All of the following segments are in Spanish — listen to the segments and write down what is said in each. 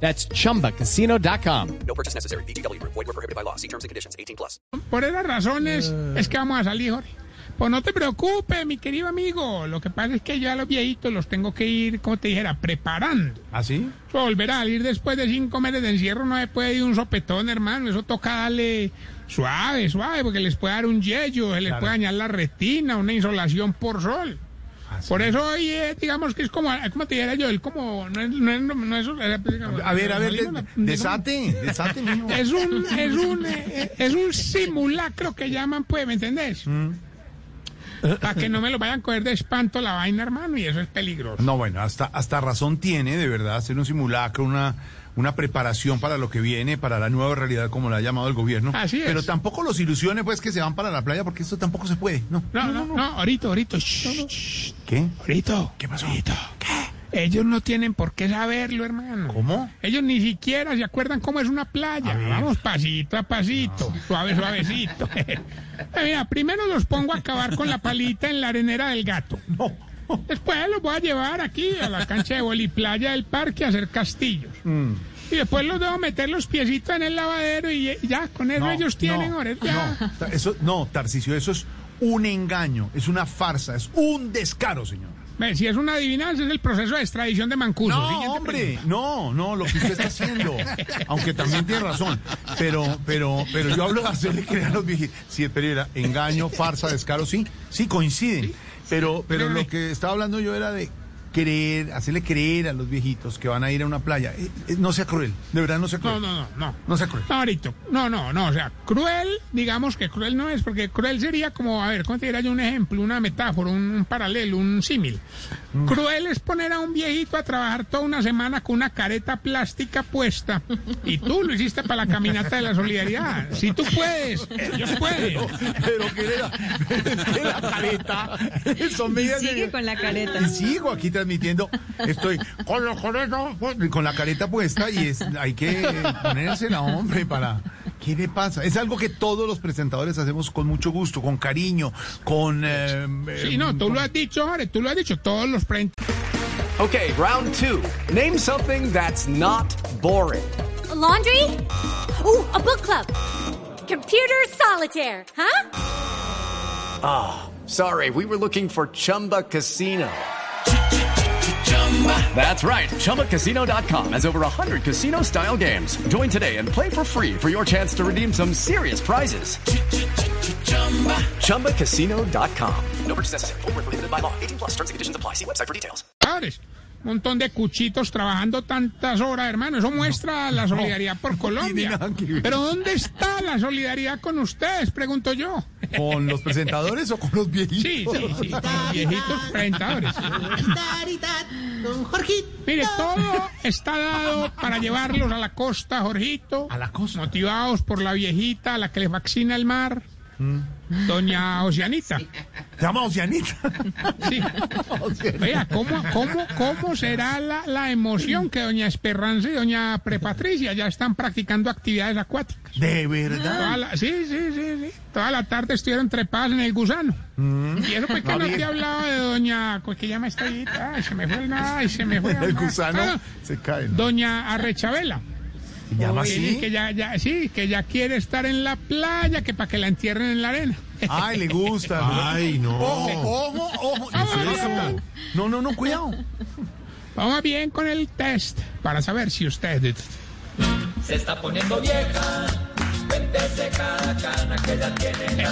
That's chumbacasino.com. No purchase necessary. BGW. Void were prohibited by law. See terms and conditions. 18 plus. Por esas razones Eh. es que vamos a salir, Jorge. Pues no te preocupes, mi querido amigo. Lo que pasa es que ya los viejitos los tengo que ir, como te dijera, preparando. ¿Ah, sí? Volver a salir después de cinco meses de encierro no se puede ir un sopetón, hermano. Eso toca darle suave, suave, porque les puede dar un yello, se les Claro. puede dañar la retina, una insolación por sol. Por eso hoy, eh, digamos que es como, como te dijera yo, el como, no es, no es, no es- A ver, a ver, de- desate, desate, mijo. es un, es un, eh, es un simulacro que llaman, pues, ¿me entendés? Mm. Para que no me lo vayan a coger de espanto la vaina, hermano, y eso es peligroso. No, bueno, hasta, hasta razón tiene, de verdad, hacer un simulacro, una, una preparación para lo que viene, para la nueva realidad, como la ha llamado el gobierno. Así es. Pero tampoco los ilusiones, pues, que se van para la playa, porque esto tampoco se puede. No, No, no, no, ahorita, ahorita. shh, ¿Qué? ahorita. ¿Qué pasó? ahorita. Ellos no tienen por qué saberlo, hermano. ¿Cómo? Ellos ni siquiera se acuerdan cómo es una playa. Vamos pasito a pasito, suave, suavecito. Mira, primero los pongo a acabar con la palita en la arenera del gato. No. Después los voy a llevar aquí a la cancha de voliplaya del parque a hacer castillos. Mm. Y después los debo meter los piecitos en el lavadero y ya, con eso No, ellos tienen, no, ya. No, eso, no, Tarcicio, eso es un engaño, es una farsa, es un descaro, señor. Si es una adivinanza, es el proceso de extradición de Mancuso. No, Siguiente hombre, pregunta. no, no, lo que usted está haciendo, aunque también tiene razón, pero, pero, pero yo hablo de hacerle creer a los viejitos, sí, pero era engaño, farsa, descaro, sí, sí coinciden, pero, pero lo que estaba hablando yo era de creer, hacerle creer a los viejitos que van a ir a una playa, Eh, eh, no sea cruel, de verdad no sea No, cruel, no, no, no. no sea cruel. No, ahorita. No, no, no. O sea, cruel, digamos que cruel no es, porque cruel sería como, a ver, ¿cómo te diría yo un ejemplo, una metáfora, un, un paralelo, un símil? Cruel es poner a un viejito a trabajar toda una semana con una careta plástica puesta. Y tú lo hiciste para la caminata de la solidaridad. Si tú puedes, ellos pueden. Pero que era, es que la careta, son medidas de- Sigue con la careta. Y sigo aquí transmitiendo, estoy con la careta, pu- con la careta puesta y es, hay que ponérsela, hombre, para... ¿Qué le pasa? Es algo que todos los presentadores hacemos con mucho gusto, con cariño, con... eh, Sí, no, tú lo has dicho, Jorge, tú lo has dicho. Todos los Okay, round two. Name something that's not boring. A laundry? Ooh, a book club. Computer solitaire, huh? Sorry, we were looking for Chumba Casino. That's right. ChumbaCasino.com has over 100 casino style games. Join today and play for free for your chance to redeem some serious prizes. ChumbaCasino.com. No purchase necessary. Void were prohibited by law. 18 plus terms and conditions apply. See website for details. Un montón de cuchitos trabajando tantas horas, hermano. Eso muestra la solidaridad por Colombia. Pero ¿dónde está la solidaridad con ustedes? Pregunto yo. ¿Con los presentadores o con los viejitos? Sí, sí, sí, con los viejitos presentadores. Don Jorgito. Mire, todo está dado para llevarlos a la costa, Jorgito. A la costa. Motivados por la viejita a la que le vaccina el mar. Doña Oceanita. Se llama Oceanita. Sí. Vea, ¿cómo, cómo, cómo será la, la emoción que doña Esperanza y doña Prepatricia ya están practicando actividades acuáticas? ¿De verdad? La- sí, sí, sí, sí. Toda la tarde estuvieron trepadas en el gusano. Y eso fue que No, te hablaba de doña... ¿Cómo es que llama esta? Ay, se me fue el... Ay, se me fue... El gusano Ah, se cae. ¿no? Doña Arrechabela. ¿Se llama Sí, que ya, ya, sí, que ya quiere estar en la playa, que para que la entierren en la arena. Ay, le gusta. Ay, no. Ojo, ojo, ojo. No, no, no, cuidado. Vamos bien con el test para saber si usted... Se está poniendo vieja. Cuéntese cada cana que ya tiene en la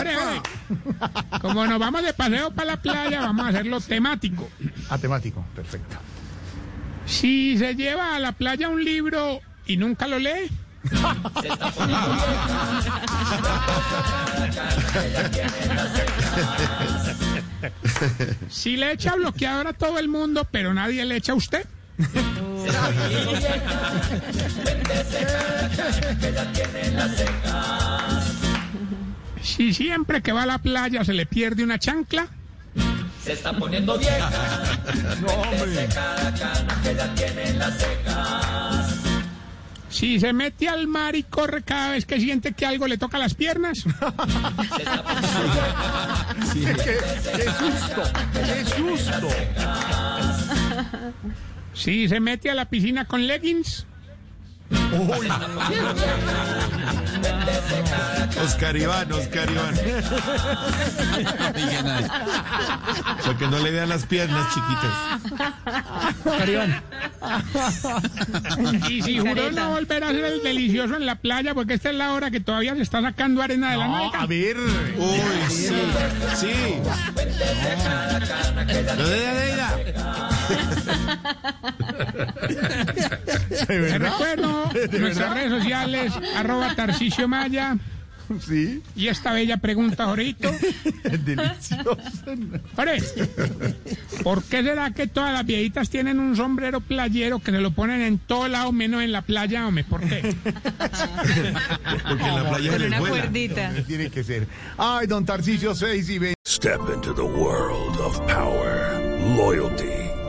ore. Como nos vamos de paseo para la playa, vamos a hacerlo temático. Ah, temático, perfecto. Si se lleva a la playa un libro y nunca lo lee, si le echa bloqueador a todo el mundo, pero nadie le echa a usted. Si siempre que va a la playa se le pierde una chancla, Se está poniendo vieja. Cuéntese cada cana que ya tiene en las cejas. si se mete al mar y corre cada vez que siente que algo le toca las piernas, Se está poniendo vieja. Sí, qué, qué susto, qué susto. si se mete a la piscina con leggings, Uy. Oscar Iván, Oscar Iván. Porque no le vean las piernas chiquitas. y si juró no volver a hacer el delicioso en la playa, porque esta es la hora que todavía se está sacando arena de la No, nalga. a ver. Uy, sí, sí. No de Aleida. ¿De Te recuerdo ¿De nuestras redes sociales, arroba Tarcicio Maya, Sí, y esta bella pregunta, Jorito. delicioso. ¿por qué será que todas las viejitas tienen un sombrero playero que se lo ponen en todo lado menos en la playa, hombre? ¿Por qué? Porque en la playa una vuela. cuerdita. Tiene que ser. Ay, don Tarcicio 6 y 20. Step into the world of power, loyalty,